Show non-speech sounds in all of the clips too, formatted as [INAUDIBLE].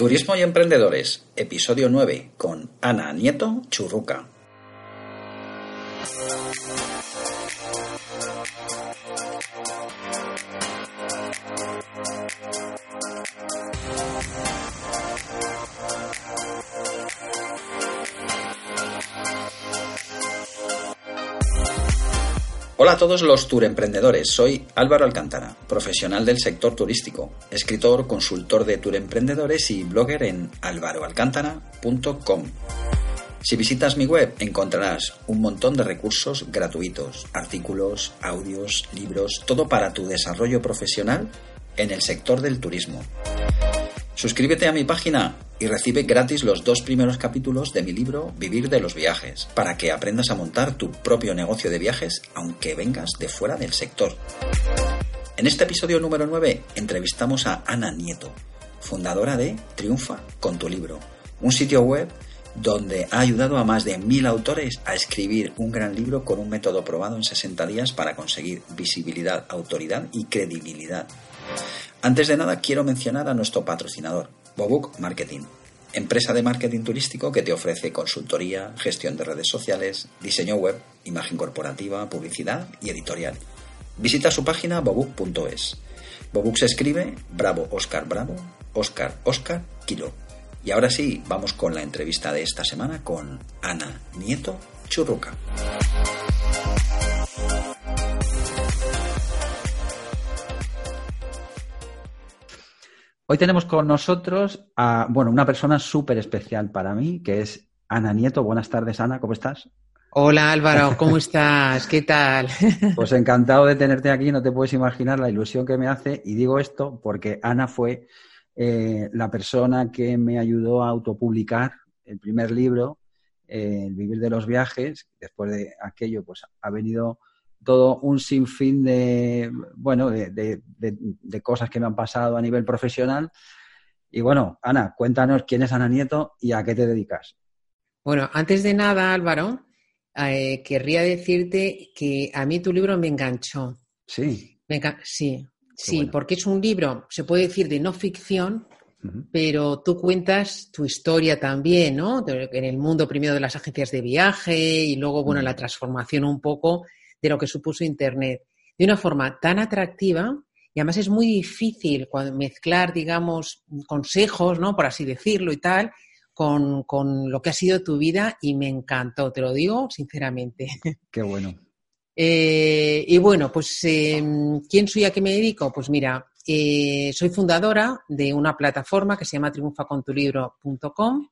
Turismo y Emprendedores, episodio 9, con Ana Nieto Churruca. Hola a todos los tour emprendedores, soy Álvaro Alcántara, profesional del sector turístico, escritor, consultor de tour emprendedores y blogger en alvaroalcántara.com. Si visitas mi web encontrarás un montón de recursos gratuitos, artículos, audios, libros, todo para tu desarrollo profesional en el sector del turismo. Suscríbete a mi página y recibe gratis los dos primeros capítulos de mi libro Vivir de los viajes, para que aprendas a montar tu propio negocio de viajes aunque vengas de fuera del sector. En este episodio número 9 entrevistamos a Ana Nieto, fundadora de Triunfa con tu libro, un sitio web donde ha ayudado a más de mil autores a escribir un gran libro con un método probado en 60 días para conseguir visibilidad, autoridad y credibilidad. Antes de nada, quiero mencionar a nuestro patrocinador, Bobook Marketing, empresa de marketing turístico que te ofrece consultoría, gestión de redes sociales, diseño web, imagen corporativa, publicidad y editorial. Visita su página bobook.es. Bobook se escribe Bravo Oscar Bravo, Oscar Oscar Kilo. Y ahora sí, vamos con la entrevista de esta semana con Ana Nieto Churruca. Hoy tenemos con nosotros a, bueno, una persona súper especial para mí, que es Ana Nieto. Buenas tardes, Ana, ¿cómo estás? Hola Álvaro, [LAUGHS] ¿cómo estás? ¿Qué tal? [LAUGHS] Pues encantado de tenerte aquí, no te puedes imaginar la ilusión que me hace. Y digo esto porque Ana fue eh, la persona que me ayudó a autopublicar el primer libro, eh, El vivir de los viajes. Después de aquello, pues ha venido todo un sinfín de, bueno, de, cosas que me han pasado a nivel profesional. Y bueno, Ana, cuéntanos quién es Ana Nieto y a qué te dedicas. Bueno, antes de nada, Álvaro, eh, querría decirte que a mí tu libro me enganchó. Sí. sí, sí, porque es un libro, se puede decir, de no ficción, pero tú cuentas tu historia también, ¿no? En el mundo primero de las agencias de viaje y luego, bueno, la transformación un poco de lo que supuso Internet de una forma tan atractiva y además es muy difícil mezclar, digamos, consejos, ¿no? Por así decirlo y tal, con, lo que ha sido tu vida y me encantó, te lo digo sinceramente. [LAUGHS] Qué bueno. Eh, y bueno, pues, em, ¿quién soy a qué me dedico? Pues mira, eh, soy fundadora de una plataforma que se llama triunfacontulibro.com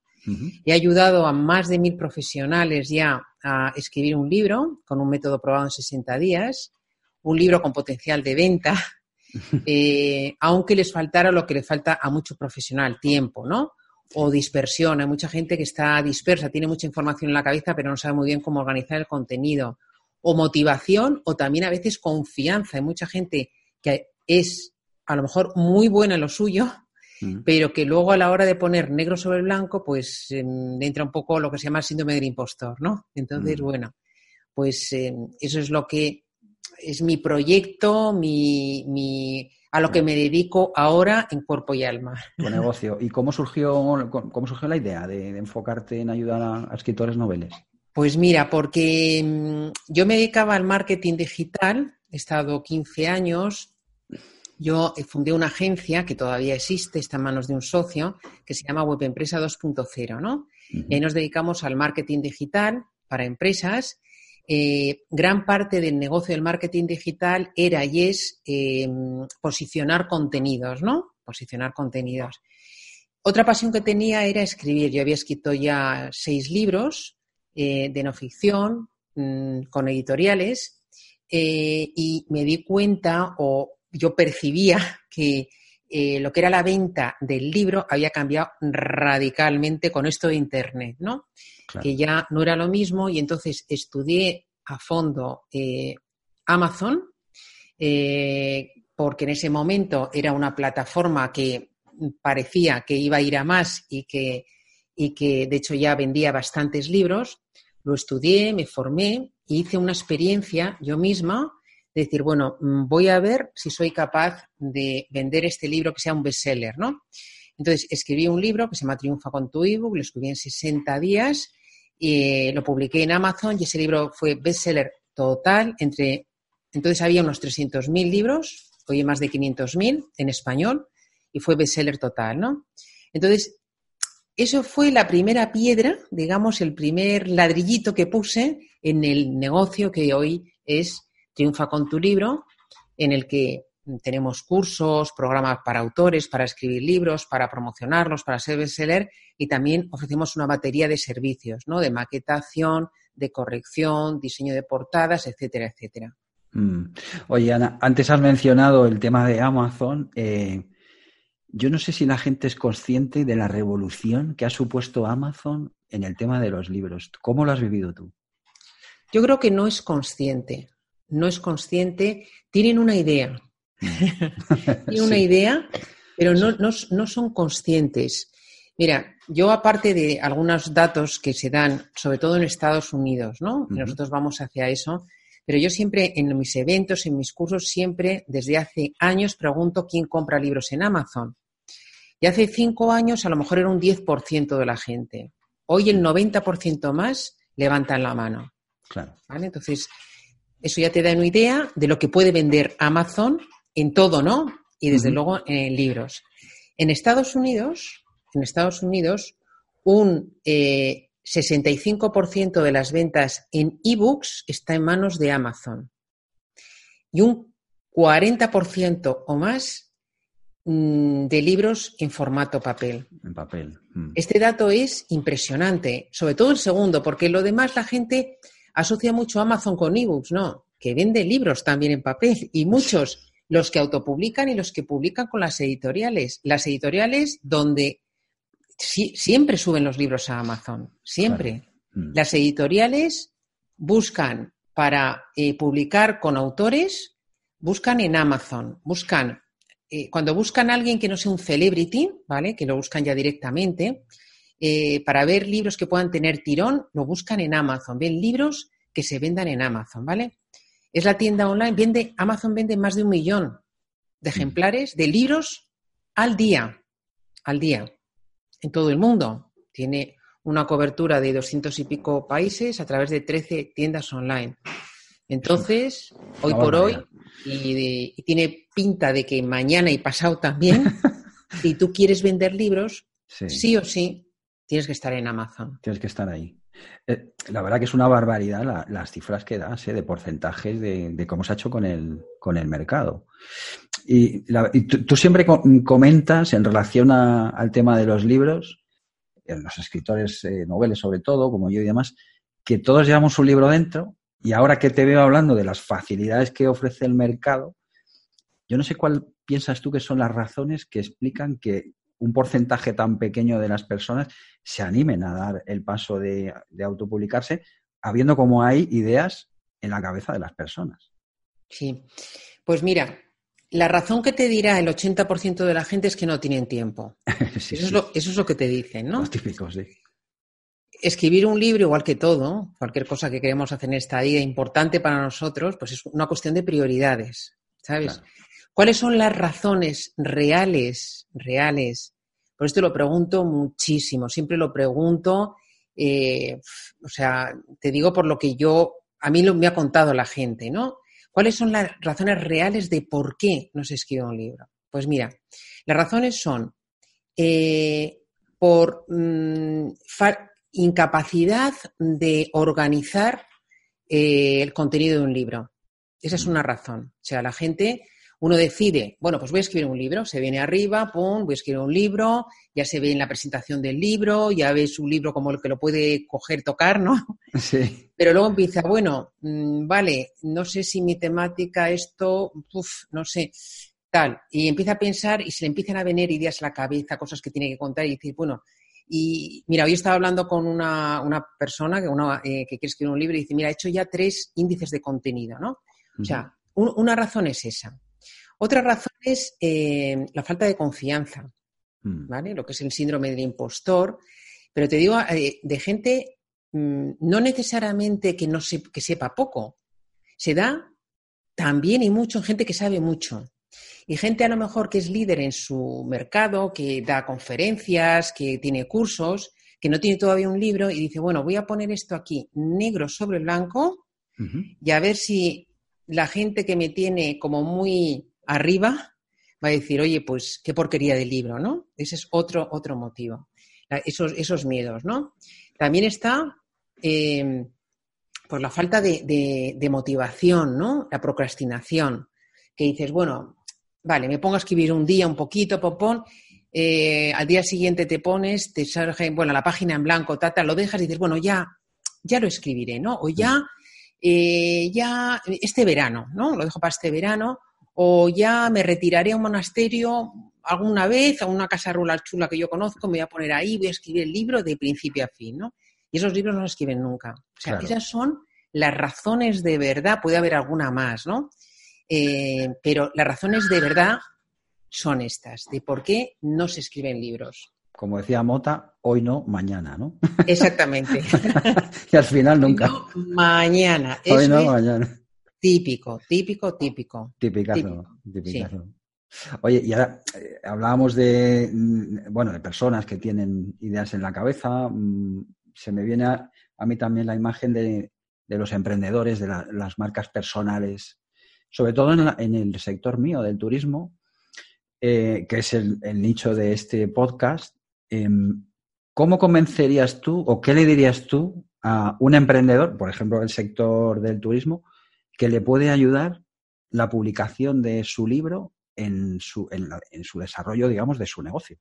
He ayudado a más de mil profesionales ya a escribir un libro con un método probado en 60 días, un libro con potencial de venta, [LAUGHS] eh, aunque les faltara lo que le falta a mucho profesional, tiempo, ¿no? O dispersión. Hay mucha gente que está dispersa, tiene mucha información en la cabeza, pero no sabe muy bien cómo organizar el contenido. O motivación, o también a veces confianza. Hay mucha gente que es a lo mejor muy buena en lo suyo, Pero que luego a la hora de poner negro sobre blanco, pues em, entra un poco lo que se llama el síndrome del impostor, ¿no? Entonces, mm. bueno, pues em, eso es lo que es mi proyecto, mi, mi, a lo que me dedico ahora en cuerpo y alma. Tu negocio. ¿Y cómo surgió, cómo surgió la idea de, enfocarte en ayudar a, escritores noveles? Pues mira, porque em, yo me dedicaba al marketing digital, he estado 15 años yo eh, fundé una agencia que todavía existe, está en manos de un socio, que se llama Web Empresa 2.0, ¿no? Y nos dedicamos al marketing digital para empresas. Eh, gran parte del negocio del marketing digital era y es em, posicionar contenidos, ¿no? Posicionar contenidos. Otra pasión que tenía era escribir. Yo había escrito ya seis libros eh, de no ficción mm, con editoriales y me di cuenta o yo percibía que eh, lo que era la venta del libro había cambiado radicalmente con esto de Internet, ¿no? Que ya no era lo mismo y entonces estudié a fondo eh, Amazon, eh, porque en ese momento era una plataforma que parecía que iba a ir a más y que, y que de hecho ya vendía bastantes libros. Lo estudié, me formé y hice una experiencia yo misma decir, bueno, mm, voy a ver si soy capaz de vender este libro que sea un bestseller, ¿no? Entonces, escribí un libro que se llama Triunfa con tu ebook, lo escribí en 60 días, y lo publiqué en Amazon y ese libro fue bestseller total. Entre, entonces había unos 300.000 libros, hoy más de 500.000 en español, y fue bestseller total, ¿no? Entonces, eso fue la primera piedra, digamos, el primer ladrillito que puse en el negocio que hoy es Triunfa con tu libro, en el que tenemos cursos, programas para autores, para escribir libros, para promocionarlos, para ser bestseller y también ofrecemos una batería de servicios, ¿no? De maquetación, de corrección, diseño de portadas, etcétera, etcétera. Mm. Oye, Ana, antes has mencionado el tema de Amazon. Eh, yo no sé si la gente es consciente de la revolución que ha supuesto Amazon en el tema de los libros. ¿Cómo lo has vivido tú? Yo creo que no es consciente. No es consciente. Tienen una idea. [LAUGHS] Tienen una idea, pero no, son conscientes. Mira, yo aparte de algunos datos que se dan, sobre todo en Estados Unidos, ¿no? Nosotros vamos hacia eso, pero yo siempre en mis eventos, en mis cursos, siempre desde hace años pregunto quién compra libros en Amazon. Y hace cinco años a lo mejor era un 10% de la gente. Hoy el 90% más levantan la mano. Claro. Entonces, eso ya te da una idea de lo que puede vender Amazon en todo, ¿no? Y desde luego en libros. En Estados Unidos, en Estados Unidos, un eh, 65% de las ventas en ebooks está en manos de Amazon y un 40% o más mm, de libros en formato papel. En papel. Mm. Este dato es impresionante, sobre todo el segundo, porque lo demás la gente asocia mucho a Amazon con ebooks, no, que vende libros también en papel y muchos, los que autopublican y los que publican con las editoriales. Las editoriales donde siempre suben los libros a Amazon, siempre. Mm. Las editoriales buscan para eh, publicar con autores, buscan en Amazon, buscan, eh, cuando buscan a alguien que no sea un celebrity, ¿vale? Que lo buscan ya directamente, eh, para ver libros que puedan tener tirón, lo buscan en Amazon, ven libros que se vendan en Amazon, ¿vale? Es la tienda online, vende, Amazon vende más de un millón de mm. ejemplares de libros al día, al día en todo el mundo. Tiene una cobertura de doscientos y pico países a través de 13 tiendas online. Entonces, hoy por hoy, y, tiene pinta de que mañana y pasado también, [LAUGHS] si tú quieres vender libros, sí. o sí, tienes que estar en Amazon. Tienes que estar ahí. Eh, la verdad que es una barbaridad las cifras que das eh, de porcentajes de, cómo se ha hecho con el, con el mercado. Y, tú, siempre comentas en relación al tema de los libros, en los escritores eh, noveles sobre todo, como yo y demás, que todos llevamos un libro dentro y ahora que te veo hablando de las facilidades que ofrece el mercado, yo no sé cuál piensas tú que son las razones que explican que un porcentaje tan pequeño de las personas se animen a dar el paso de, de autopublicarse, habiendo como hay ideas en la cabeza de las personas. Sí, pues mira, la razón que te dirá el 80% de la gente es que no tienen tiempo. [LAUGHS] eso, Es lo, que te dicen, ¿no? Los típicos, sí. Escribir un libro, igual que todo, cualquier cosa que queremos hacer en esta vida importante para nosotros, pues es una cuestión de prioridades, ¿sabes? ¿Cuáles son las razones reales, reales? Por esto lo pregunto muchísimo, siempre lo pregunto, eh, o sea, te digo por lo que yo, a mí lo, me ha contado la gente, ¿no? ¿Cuáles son las razones reales de por qué no se escribe un libro? Pues mira, las razones son eh, por mm, incapacidad de organizar eh, el contenido de un libro. Esa es una razón. O sea, la gente uno decide, bueno, pues voy a escribir un libro, se viene arriba, pum, voy a escribir un libro, ya se ve en la presentación del libro, ya ves un libro como el que lo puede coger, tocar, ¿no? [LAUGHS] Sí. Pero luego empieza, bueno, mm, vale, no sé si mi temática, esto, uff, no sé, tal. Y empieza a pensar y se le empiezan a venir ideas a la cabeza, cosas que tiene que contar y decir, bueno, y mira, hoy estaba hablando con una, persona que, eh, que quiere escribir un libro y dice, mira, he hecho ya tres índices de contenido, ¿no? O sea, una razón es esa. Otra razón es eh, la falta de confianza, mm. ¿vale? Lo que es el síndrome del impostor. Pero te digo, eh, de gente mm, no necesariamente que, no que sepa poco, se da también y mucho en gente que sabe mucho. Y gente a lo mejor que es líder en su mercado, que da conferencias, que tiene cursos, que no tiene todavía un libro y dice, bueno, voy a poner esto aquí negro sobre blanco y a ver si la gente que me tiene como muy arriba va a decir, oye, pues qué porquería de libro, ¿no? Ese es otro, otro motivo. Esos, esos miedos, ¿no? También está eh, por la falta de, motivación, ¿no? La procrastinación. Que dices, bueno, vale, me pongo a escribir un día un poquito, popón, eh, al día siguiente te pones, te sale, bueno, la página en blanco, tata, lo dejas y dices, bueno, ya, ya lo escribiré, ¿no? O ya, eh, ya, este verano, ¿no? Lo dejo para este verano, o ya me retiraré a un monasterio alguna vez, a una casa rural chula que yo conozco, me voy a poner ahí, voy a escribir el libro de principio a fin, ¿no? Y esos libros no los escriben nunca. O sea, esas son las razones de verdad, puede haber alguna más, ¿no? Eh, pero las razones de verdad son estas, de por qué no se escriben libros. Como decía Mota, hoy no, mañana, ¿no? Exactamente. [LAUGHS] y al final nunca. mañana. Hoy no, mañana. Típico, típico, típico. Típicazo, Oye, y ahora eh, hablábamos de, mm, bueno, de personas que tienen ideas en la cabeza. Mm, se me viene a, mí también la imagen de, los emprendedores, de las marcas personales, sobre todo en, el sector mío del turismo, eh, que es el, nicho de este podcast. Em, ¿Cómo convencerías tú o qué le dirías tú a un emprendedor, por ejemplo, del sector del turismo, que le puede ayudar la publicación de su libro en su, en su desarrollo, digamos, de su negocio?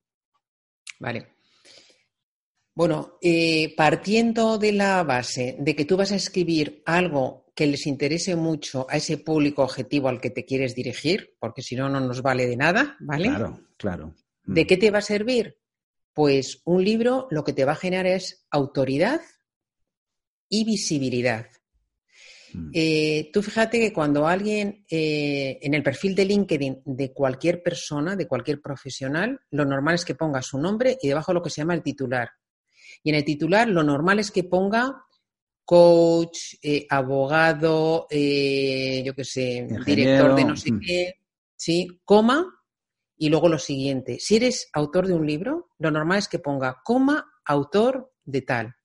Vale. Bueno, eh, partiendo de la base de que tú vas a escribir algo que les interese mucho a ese público objetivo al que te quieres dirigir, porque si no, no nos vale de nada, ¿vale? Claro, claro. ¿De mm. qué te va a servir? Pues un libro lo que te va a generar es autoridad y visibilidad. Mm. Eh, tú fíjate que cuando alguien eh, en el perfil de LinkedIn de cualquier persona, de cualquier profesional, lo normal es que ponga su nombre y debajo lo que se llama el titular. Y en el titular lo normal es que ponga coach, eh, abogado, yo qué sé, director de no sé mm. qué, ¿sí? Coma y luego lo siguiente. Si eres autor de un libro, lo normal es que ponga coma, autor de tal.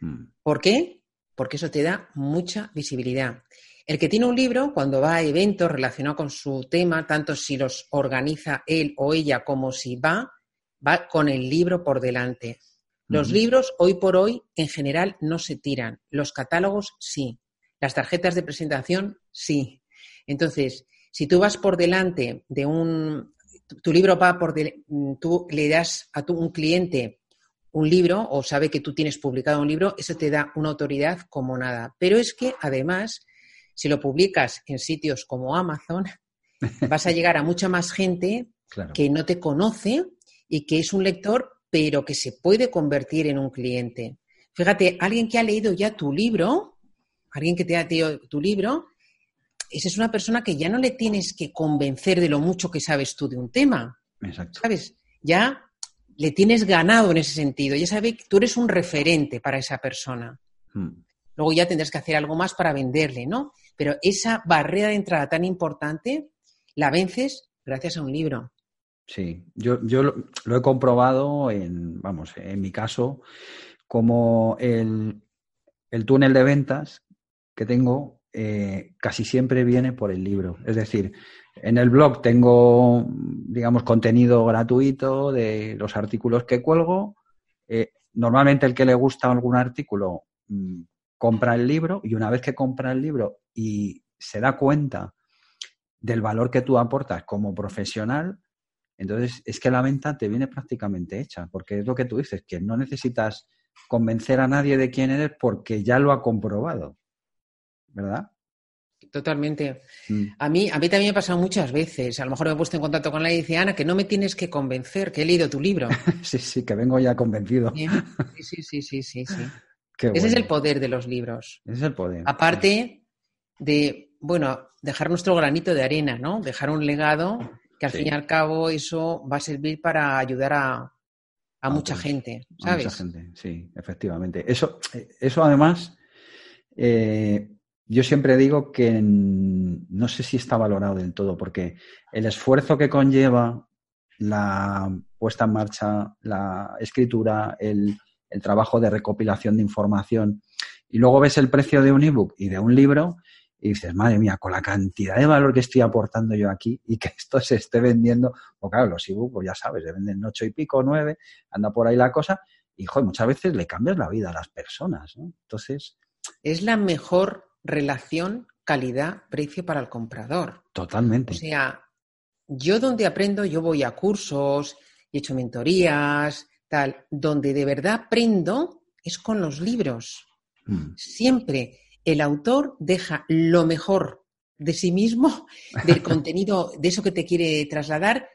Mm. ¿Por qué? Porque eso te da mucha visibilidad. El que tiene un libro, cuando va a eventos relacionados con su tema, tanto si los organiza él o ella como si va, va con el libro por delante. Los libros hoy por hoy en general no se tiran, los catálogos sí, las tarjetas de presentación sí. Entonces, si tú vas por delante de un, tu libro va por, tú le das a tu, un cliente un libro o sabe que tú tienes publicado un libro, eso te da una autoridad como nada. Pero es que además, si lo publicas en sitios como Amazon, [LAUGHS] vas a llegar a mucha más gente que no te conoce y que es un lector pero que se puede convertir en un cliente. Fíjate, alguien que ha leído ya tu libro, alguien que te ha leído tu libro, esa es una persona que ya no le tienes que convencer de lo mucho que sabes tú de un tema. Exacto. ¿Sabes? Ya le tienes ganado en ese sentido. Ya sabe que tú eres un referente para esa persona. Hmm. Luego ya tendrás que hacer algo más para venderle, ¿no? Pero esa barrera de entrada tan importante la vences gracias a un libro. Sí, yo, yo lo, he comprobado en, vamos, en mi caso, como el, túnel de ventas que tengo eh, casi siempre viene por el libro. Es decir, en el blog tengo, digamos, contenido gratuito de los artículos que cuelgo. Eh, normalmente el que le gusta algún artículo mm, compra el libro y una vez que compra el libro y se da cuenta del valor que tú aportas como profesional, entonces, es que la venta te viene prácticamente hecha, porque es lo que tú dices, que no necesitas convencer a nadie de quién eres porque ya lo ha comprobado. ¿Verdad? Totalmente. Mm. A, mí, a mí también me ha pasado muchas veces. A lo mejor me he puesto en contacto con la y dice, Ana, que no me tienes que convencer, que he leído tu libro. [LAUGHS] sí, sí, que vengo ya convencido. Sí, sí, sí, sí, sí. [LAUGHS] Ese es el poder de los libros. Ese es el poder. Aparte de, bueno, dejar nuestro granito de arena, ¿no? Dejar un legado que al fin y al cabo eso va a servir para ayudar a, mucha gente, ¿sabes? mucha gente, sí, efectivamente. Eso, eso además, eh, yo siempre digo que no sé si está valorado del todo, porque el esfuerzo que conlleva la puesta en marcha, la escritura, el, el trabajo de recopilación de información, y luego ves el precio de un ebook y de un libro y dices, madre mía, con la cantidad de valor que estoy aportando yo aquí y que esto se esté vendiendo, pues claro, los ebooks, pues ya sabes, se venden ocho y pico, nueve, anda por ahí la cosa, y joder, muchas veces le cambias la vida a las personas, ¿no? Entonces... Es la mejor relación calidad-precio para el comprador. Totalmente. O sea, yo donde aprendo, yo voy a cursos, he hecho mentorías, tal, donde de verdad aprendo es con los libros. Mm. Siempre el autor deja lo mejor de sí mismo, del [LAUGHS] contenido, de eso que te quiere trasladar,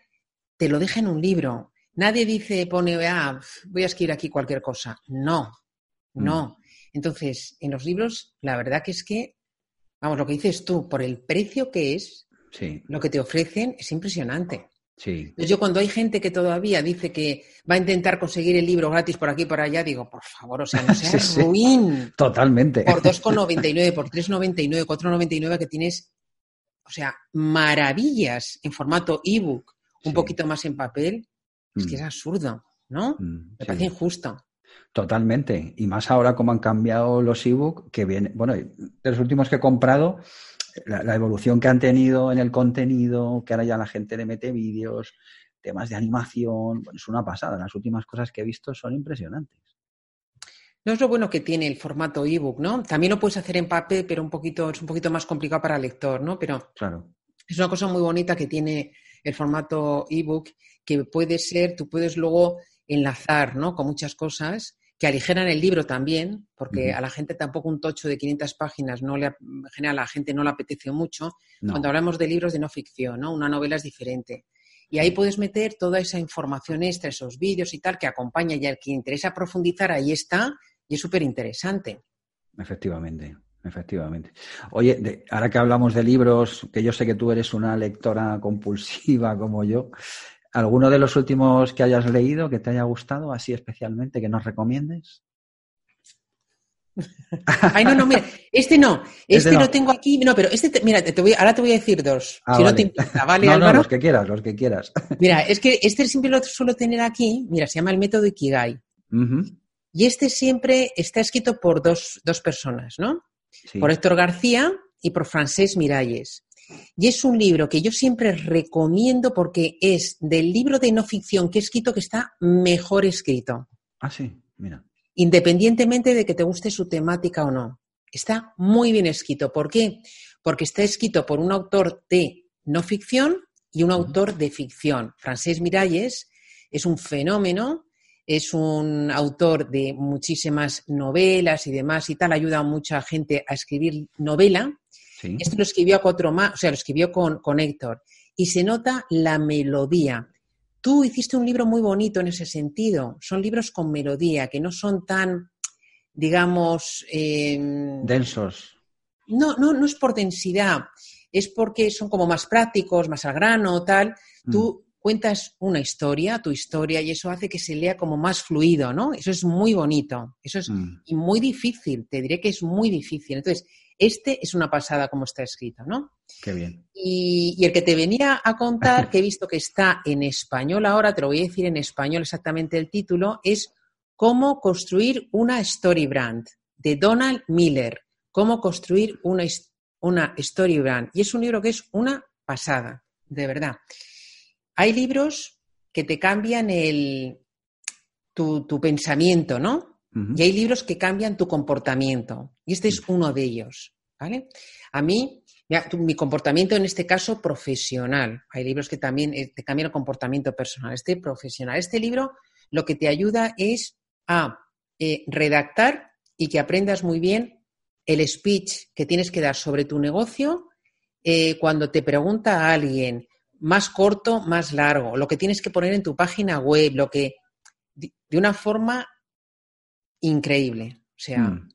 te lo deja en un libro. Nadie dice, pone, ah, voy a escribir aquí cualquier cosa. No, mm. Entonces, en los libros, la verdad que es que, vamos, lo que dices tú, por el precio que es, lo que te ofrecen es impresionante. Sí. yo cuando hay gente que todavía dice que va a intentar conseguir el libro gratis por aquí y por allá, digo, por favor, o sea, no [LAUGHS] seas ruin. Totalmente. Por 2,99, por 3,99, 4,99 que tienes, o sea, maravillas en formato ebook, un poquito más en papel, es que es mm. absurdo, ¿no? Mm, Me parece injusto. Totalmente. Y más ahora como han cambiado los ebook, que viene, bueno, de los últimos que he comprado, la, evolución que han tenido en el contenido, que ahora ya la gente le mete vídeos, temas de animación, es una pasada. Las últimas cosas que he visto son impresionantes. No es lo bueno que tiene el formato ebook, ¿no? También lo puedes hacer en papel, pero un poquito, es un poquito más complicado para el lector, ¿no? Pero claro. es una cosa muy bonita que tiene el formato ebook, que puede ser, tú puedes luego enlazar, ¿no? Con muchas cosas que aligeran el libro también, porque a la gente tampoco un tocho de 500 páginas no le, a la gente no le apetece mucho. Cuando hablamos de libros de no ficción, ¿no? Una novela es diferente. Y ahí puedes meter toda esa información extra, esos vídeos y tal, que acompaña y al que interesa profundizar, ahí está, y es súper interesante. Efectivamente, efectivamente. Oye, ahora que hablamos de libros, que yo sé que tú eres una lectora compulsiva como yo, ¿Alguno de los últimos que hayas leído que te haya gustado, así especialmente, que nos recomiendes? [LAUGHS] Ay, no, no, mira, este no, este, este lo tengo aquí, no, pero este, mira, te voy, ahora te voy a decir dos, ah, si no te importa, ¿vale, [LAUGHS] no, No, los que quieras, los que quieras. [LAUGHS] Mira, es que este siempre lo suelo tener aquí, mira, se llama el método Ikigai. Y este siempre está escrito por dos, dos personas, ¿no? Por Héctor García y por Francés Miralles. Y es un libro que yo siempre recomiendo porque es del libro de no ficción que he escrito que está mejor escrito. Ah, sí, mira. Independientemente de que te guste su temática o no. Está muy bien escrito. ¿Por qué? Porque está escrito por un autor de no ficción y un autor de ficción. Francés Miralles es un fenómeno, es un autor de muchísimas novelas y demás y tal, ayuda a mucha gente a escribir novela esto lo escribió a cuatro más, o sea, lo escribió con, con Héctor. Y se nota la melodía. Tú hiciste un libro muy bonito en ese sentido. Son libros con melodía, que no son tan, digamos... Em, Densos. No, no, no es por densidad. Es porque son como más prácticos, más al grano, tal. Tú mm. cuentas una historia, tu historia, y eso hace que se lea como más fluido, ¿no? Eso es muy bonito. Eso es mm. y muy difícil. Te diré que es muy difícil. Entonces, este es una pasada como está escrito, ¿no? Qué bien. Y, el que te venía a contar, [LAUGHS] que he visto que está en español ahora, te lo voy a decir en español exactamente el título, es Cómo construir una story brand, de Donald Miller. Cómo construir una, una story brand. Y es un libro que es una pasada, de verdad. Hay libros que te cambian el, tu, tu pensamiento, ¿no? Y hay libros que cambian tu comportamiento. Y este es uno de ellos. ¿vale? A mí, mi comportamiento en este caso profesional. Hay libros que también eh, te cambian el comportamiento personal. Este profesional. Este libro lo que te ayuda es a eh, redactar y que aprendas muy bien el speech que tienes que dar sobre tu negocio eh, cuando te pregunta a alguien más corto, más largo, lo que tienes que poner en tu página web, lo que de una forma increíble, o sea, mm.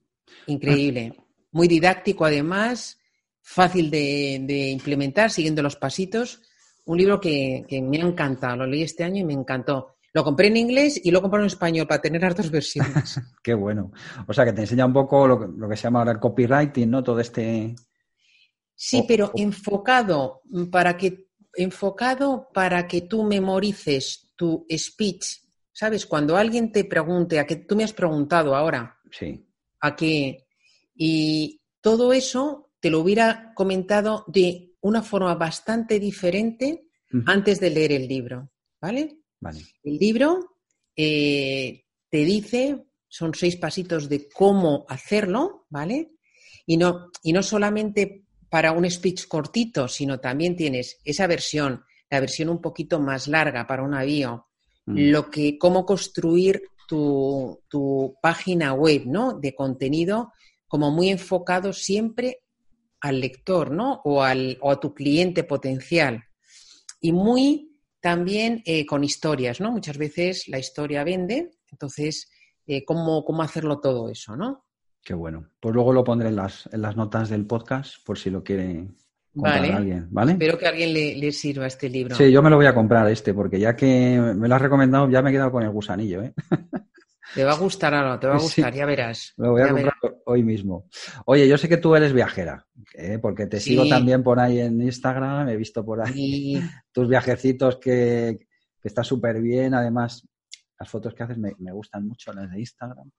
increíble. Muy didáctico además, fácil de, implementar, siguiendo los pasitos. Un libro que, me ha encantado, lo leí este año y me encantó. Lo compré en inglés y lo compré en español para tener las dos versiones. [LAUGHS] Qué bueno. O sea, que te enseña un poco lo que, lo que se llama ahora el copywriting, ¿no? Todo este... Sí, pero enfocado para que enfocado para que tú memorices tu speech. ¿Sabes? Cuando alguien te pregunte, a que tú me has preguntado ahora, Sí. a que y todo eso te lo hubiera comentado de una forma bastante diferente antes de leer el libro, ¿vale? Vale. El libro eh, te dice, son seis pasitos de cómo hacerlo, ¿vale? Y no, y no solamente para un speech cortito, sino también tienes esa versión, la versión un poquito más larga para un avión, Mm. lo que, cómo construir tu, tu página web, ¿no? De contenido como muy enfocado siempre al lector, ¿no? O, al, o a tu cliente potencial. Y muy también eh, con historias, ¿no? Muchas veces la historia vende, entonces, eh, ¿cómo, ¿cómo hacerlo todo eso, ¿no? Qué bueno. Pues luego lo pondré en las, en las notas del podcast por si lo quiere Vale. alguien, ¿vale? Espero que a alguien le, le sirva este libro. Sí, yo me lo voy a comprar este, porque ya que me lo has recomendado, ya me he quedado con el gusanillo, ¿eh? [LAUGHS] Te va a gustar no, te va a Sí. gustar, ya verás. Lo voy a comprar hoy mismo. Oye, yo sé que tú eres viajera, ¿eh? porque te Sí. sigo también por ahí en Instagram, he visto por ahí [LAUGHS] tus viajecitos que, que está súper bien. Además, las fotos que haces me, me gustan mucho, las de Instagram.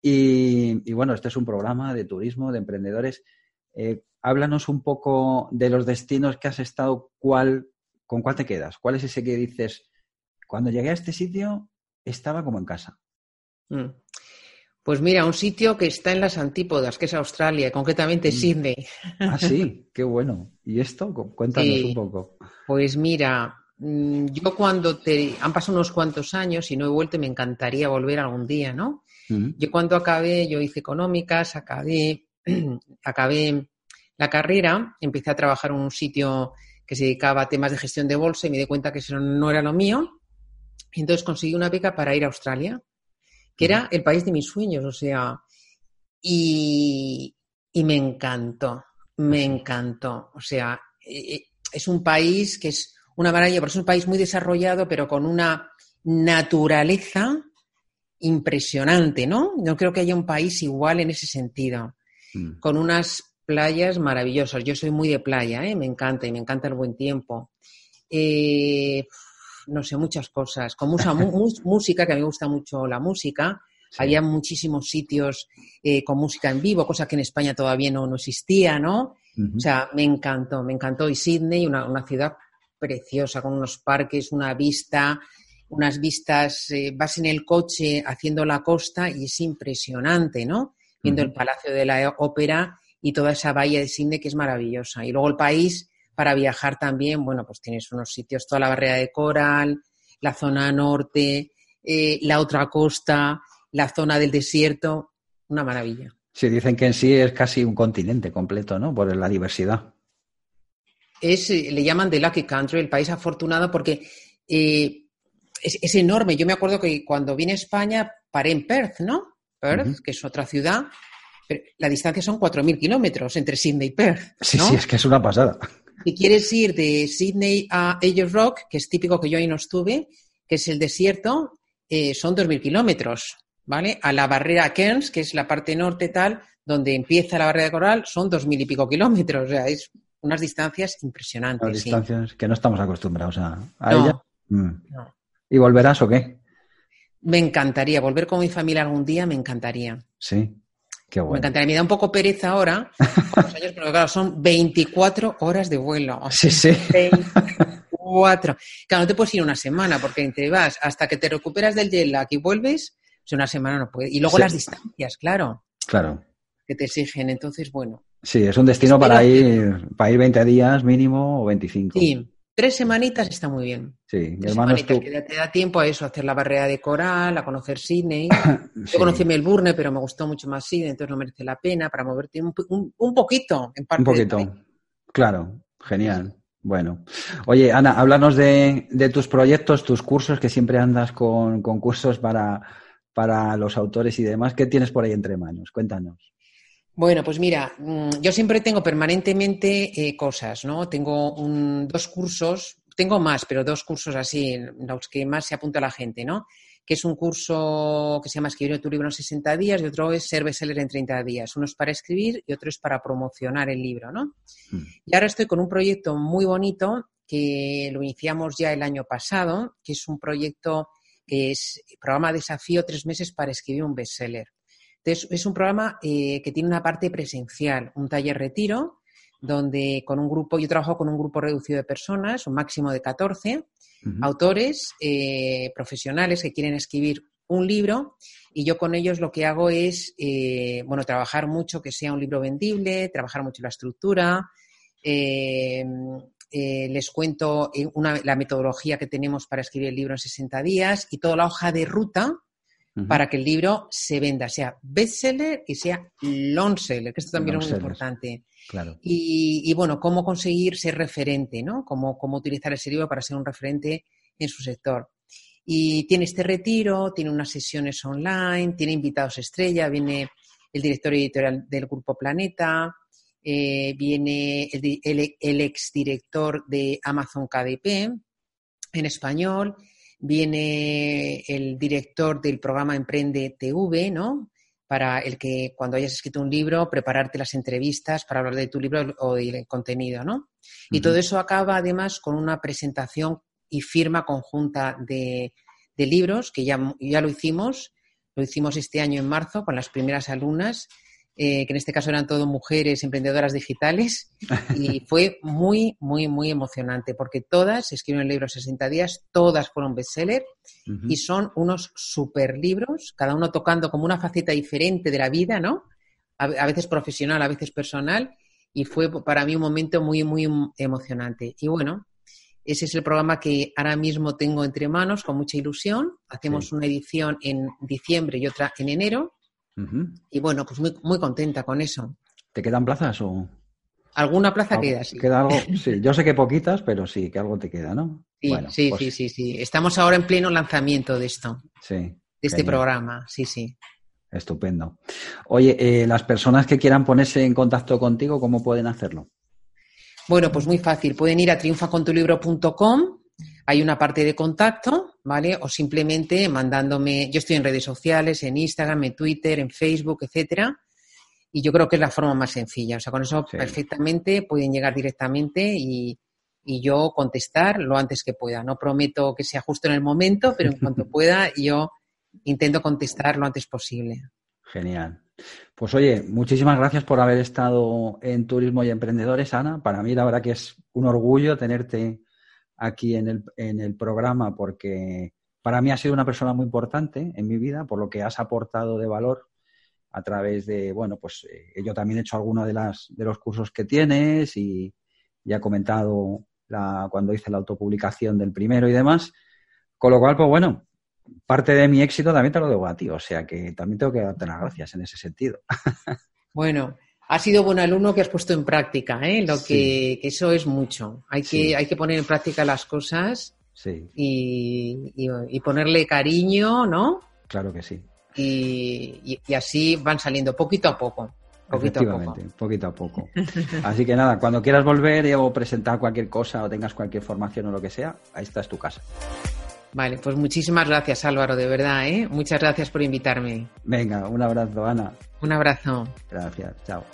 Y, y bueno, este es un programa de turismo, de emprendedores. Eh, háblanos un poco de los destinos que has estado, cuál, ¿con cuál te quedas? ¿Cuál es ese que dices, cuando llegué a este sitio estaba como en casa? Mm. Pues mira, un sitio que está en las antípodas, que es Australia, concretamente Mm. Sydney. Ah, sí, [LAUGHS] qué bueno. ¿Y esto? Cu- Cuéntanos Sí. un poco. Pues mira, mm, yo cuando te... Han pasado unos cuantos años y no he vuelto y me encantaría volver algún día, ¿no? Yo cuando acabé, yo hice económicas, acabé, [CLEARS THROAT] acabé la carrera, empecé a trabajar en un sitio que se dedicaba a temas de gestión de bolsa y me di cuenta que eso no era lo mío. Y entonces conseguí una beca para ir a Australia, que era el país de mis sueños, o sea, y, y me encantó, me encantó. O sea, eh, eh, es un país que es una maravilla, porque es un país muy desarrollado, pero con una naturaleza impresionante, ¿no? No creo que haya un país igual en ese sentido, Mm. con unas playas maravillosas. Yo soy muy de playa, ¿eh? me encanta y me encanta el buen tiempo. Eh, no sé, muchas cosas. Con mucha mu- [LAUGHS] mu- música, que a mí me gusta mucho la música. Sí. Había muchísimos sitios eh, con música en vivo, cosa que en España todavía no, no existía, ¿no? O sea, me encantó, me encantó. Y Sydney, una, una ciudad preciosa, con unos parques, una vista, unas vistas, eh, vas en el coche haciendo la costa y es impresionante, ¿no? Viendo el Palacio de la Ópera y toda esa bahía de Sydney que es maravillosa. Y luego el país, para viajar también, bueno, pues tienes unos sitios, toda la barrera de coral, la zona norte, eh, la otra costa, la zona del desierto, una maravilla. Sí, dicen que en sí es casi un continente completo, ¿no? Por la diversidad. es, eh, le llaman The Lucky Country, el país afortunado, porque eh, es, es enorme. Yo me acuerdo que cuando vine a España paré en Perth, ¿no? Perth, que es otra ciudad, pero la distancia son 4.000 kilómetros entre Sydney y Perth. Sí, ¿no? sí, es que es una pasada. Si quieres ir de Sydney a Ayers Rock, que es típico que yo ahí no estuve, que es el desierto, eh, son 2.000 kilómetros, ¿vale? A la barrera Cairns, que es la parte norte tal, donde empieza la barrera de coral, son 2.000 y pico kilómetros. O sea, es unas distancias impresionantes. Las sí. distancias que no estamos acostumbrados a, a No. Mm. No. ¿Y volverás o qué? Me encantaría volver con mi familia algún día, me encantaría. Sí. Qué Me bueno. encantaría. Me da un poco pereza ahora, con los años, pero claro, son 24 horas de vuelo. Sí, sí. 24. Claro, no te puedes ir una semana porque te vas hasta que te recuperas del jet lag y vuelves, pues una semana no puede. Y luego Sí. las distancias, claro, Claro. que te exigen. Entonces, bueno, Sí, es un destino para ir, para ir 20 días mínimo o 25. sí, tres semanitas está muy bien. Sí, mi Tres hermano semanitas que te da tiempo a eso, a hacer la barrera de coral, a conocer Sydney. Sí. [COUGHS] Yo conocí Melbourne, pero me gustó mucho más Sydney, entonces no merece la pena para moverte un, un- un poquito en parte Un poquito. Claro, genial. Bueno. Oye, Ana, háblanos de, de tus proyectos, tus cursos, que siempre andas con, con cursos para, para los autores y demás. ¿Qué tienes por ahí entre manos? Cuéntanos. Bueno, pues mira, mm, yo siempre tengo permanentemente eh, cosas, ¿no? Tengo un- dos cursos tengo más, pero dos cursos así, los que más se apunta la gente, ¿no? Que es un curso que se llama Escribir tu libro en 60 días y otro es Ser bestseller en 30 días. Uno es para escribir y otro es para promocionar el libro, ¿no? Hmm. Y ahora estoy con un proyecto muy bonito que lo iniciamos ya el año pasado, que es un proyecto que es programa desafío tres meses para escribir un bestseller. Entonces, es un programa eh, que tiene una parte presencial, un taller retiro, donde con un grupo, yo trabajo con un grupo reducido de personas, un máximo de 14 autores eh, profesionales que quieren escribir un libro y yo con ellos lo que hago es, eh, bueno, trabajar mucho que sea un libro vendible, trabajar mucho la estructura, eh, les cuento la metodología que tenemos para escribir el libro en 60 días y toda la hoja de ruta para que el libro se venda, sea bestseller y sea long seller, que esto también es muy importante. Y, bueno, cómo conseguir ser referente, ¿no? Cómo, cómo utilizar ese libro para ser un referente en su sector. Y tiene este retiro, tiene unas sesiones online, tiene invitados estrella, viene el director editorial del Grupo Planeta, eh, viene el, el, el exdirector de Amazon KDP en español, viene el director del programa Emprende TV, ¿no? Para el que cuando hayas escrito un libro, prepararte las entrevistas para hablar de tu libro o del contenido, ¿no? Y todo eso acaba además con una presentación y firma conjunta de, libros, que ya, ya lo hicimos, lo hicimos este año en marzo con las primeras alumnas eh, que en este caso eran todo mujeres emprendedoras digitales, y [LAUGHS] fue muy, muy, muy emocionante, porque todas escribieron el libro 60 días, todas fueron bestseller, y son unos super libros, cada uno tocando como una faceta diferente de la vida, ¿no? A, veces profesional, a veces personal, y fue para mí un momento muy, muy emocionante. Y bueno, ese es el programa que ahora mismo tengo entre manos con mucha ilusión. Hacemos una edición en diciembre y otra en enero. Y bueno, pues muy, muy contenta con eso. ¿Te quedan plazas o...? Alguna plaza queda, sí. Queda algo, [LAUGHS] sí. Yo sé que poquitas, pero sí, que algo te queda, ¿no? Sí, sí, pues sí, sí, sí. Estamos ahora en pleno lanzamiento de esto. Sí. De este programa, sí, sí. Estupendo. Oye, eh, las personas que quieran ponerse en contacto contigo, ¿cómo pueden hacerlo? Bueno, pues muy fácil. Pueden ir a triunfacontulibro.com hay una parte de contacto, ¿vale? O simplemente mandándome, yo estoy en redes sociales, en Instagram, en Twitter, en Facebook, etcétera, y yo creo que es la forma más sencilla. O sea, con eso perfectamente pueden llegar directamente y, yo contestar lo antes que pueda. No prometo que sea justo en el momento, pero en cuanto [LAUGHS] pueda, yo intento contestar lo antes posible. Genial. Pues oye, muchísimas gracias por haber estado en Turismo y Emprendedores, Ana. Para mí la verdad que es un orgullo tenerte aquí en el, en el programa porque para mí has sido una persona muy importante en mi vida por lo que has aportado de valor a través de, bueno, pues eh, yo también he hecho algunos de, las, de los cursos que tienes y ya he comentado la, cuando hice la autopublicación del primero y demás. Con lo cual, pues bueno, parte de mi éxito también te lo debo a ti, o sea que también tengo que darte las gracias en ese sentido. [LAUGHS] Bueno, has sido buen alumno que has puesto en práctica, ¿eh? Lo que, eso es mucho. Hay que, hay que poner en práctica las cosas y, ponerle cariño, ¿no? Claro que sí. Y, así van saliendo poquito a poco. Poquito a poco. poquito a poco. Así que nada, cuando quieras volver o presentar cualquier cosa o tengas cualquier formación o lo que sea, ahí está es tu casa. Vale, pues muchísimas gracias Álvaro, de verdad, ¿eh? Muchas gracias por invitarme. Venga, un abrazo, Ana. Un abrazo. Gracias, chao.